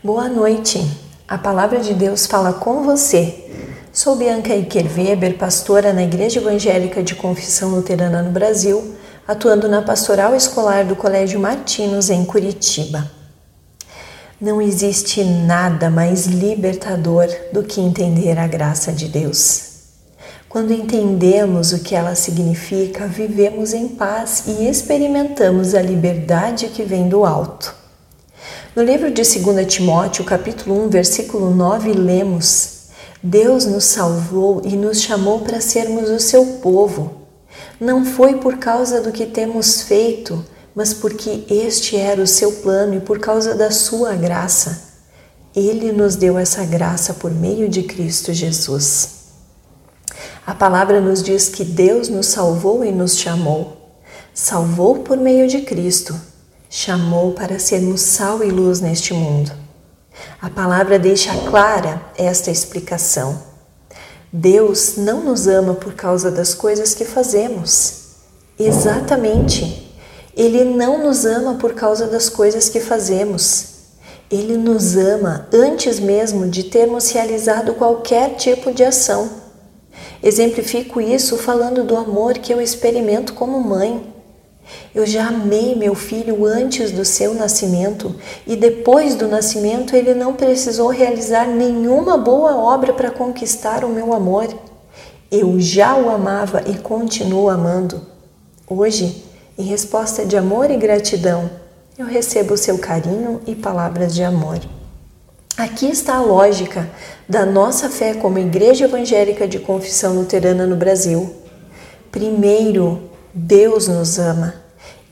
Boa noite. A palavra de Deus fala com você. Sou Bianca Iker Weber, pastora na Igreja Evangélica de Confissão Luterana no Brasil, atuando na pastoral escolar do Colégio Martinos em Curitiba. Não existe nada mais libertador do que entender a graça de Deus. Quando entendemos o que ela significa, vivemos em paz e experimentamos a liberdade que vem do alto. No livro de 2 Timóteo, capítulo 1, versículo 9, lemos: Deus nos salvou e nos chamou para sermos o seu povo. Não foi por causa do que temos feito, mas porque este era o seu plano e por causa da sua graça. Ele nos deu essa graça por meio de Cristo Jesus. A palavra nos diz que Deus nos salvou e nos chamou. Salvou por meio de Cristo chamou para sermos sal e luz neste mundo. A palavra deixa clara esta explicação. Deus não nos ama por causa das coisas que fazemos. Exatamente. Ele não nos ama por causa das coisas que fazemos. Ele nos ama antes mesmo de termos realizado qualquer tipo de ação. Exemplifico isso falando do amor que eu experimento como mãe. Eu já amei meu filho antes do seu nascimento e depois do nascimento ele não precisou realizar nenhuma boa obra para conquistar o meu amor. Eu já o amava e continuo amando. Hoje, em resposta de amor e gratidão, eu recebo seu carinho e palavras de amor. Aqui está a lógica da nossa fé como Igreja Evangélica de Confissão Luterana no Brasil. Primeiro, Deus nos ama.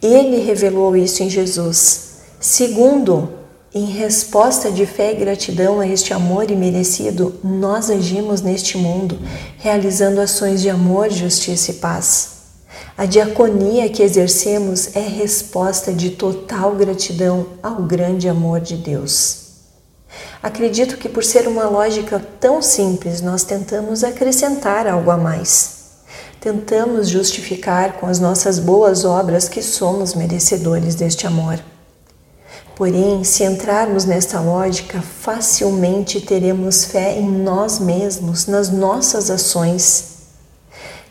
Ele revelou isso em Jesus. Segundo, em resposta de fé e gratidão a este amor imerecido, nós agimos neste mundo, realizando ações de amor, justiça e paz. A diaconia que exercemos é resposta de total gratidão ao grande amor de Deus. Acredito que, por ser uma lógica tão simples, nós tentamos acrescentar algo a mais tentamos justificar com as nossas boas obras que somos merecedores deste amor. Porém, se entrarmos nesta lógica, facilmente teremos fé em nós mesmos, nas nossas ações.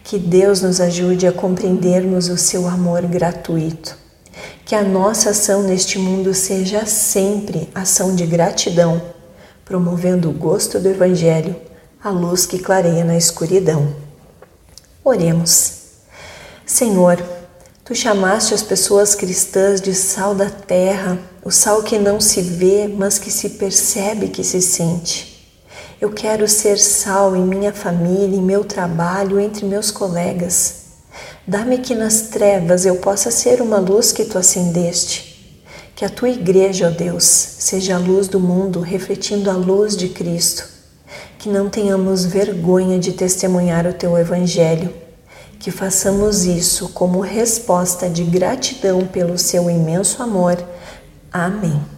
Que Deus nos ajude a compreendermos o seu amor gratuito. Que a nossa ação neste mundo seja sempre ação de gratidão, promovendo o gosto do Evangelho, a luz que clareia na escuridão. Oremos. Senhor, tu chamaste as pessoas cristãs de sal da terra, o sal que não se vê, mas que se percebe que se sente. Eu quero ser sal em minha família, em meu trabalho, entre meus colegas. Dá-me que nas trevas eu possa ser uma luz que tu acendeste. Que a tua igreja, ó Deus, seja a luz do mundo, refletindo a luz de Cristo que não tenhamos vergonha de testemunhar o teu Evangelho, que façamos isso como resposta de gratidão pelo seu imenso amor. Amém.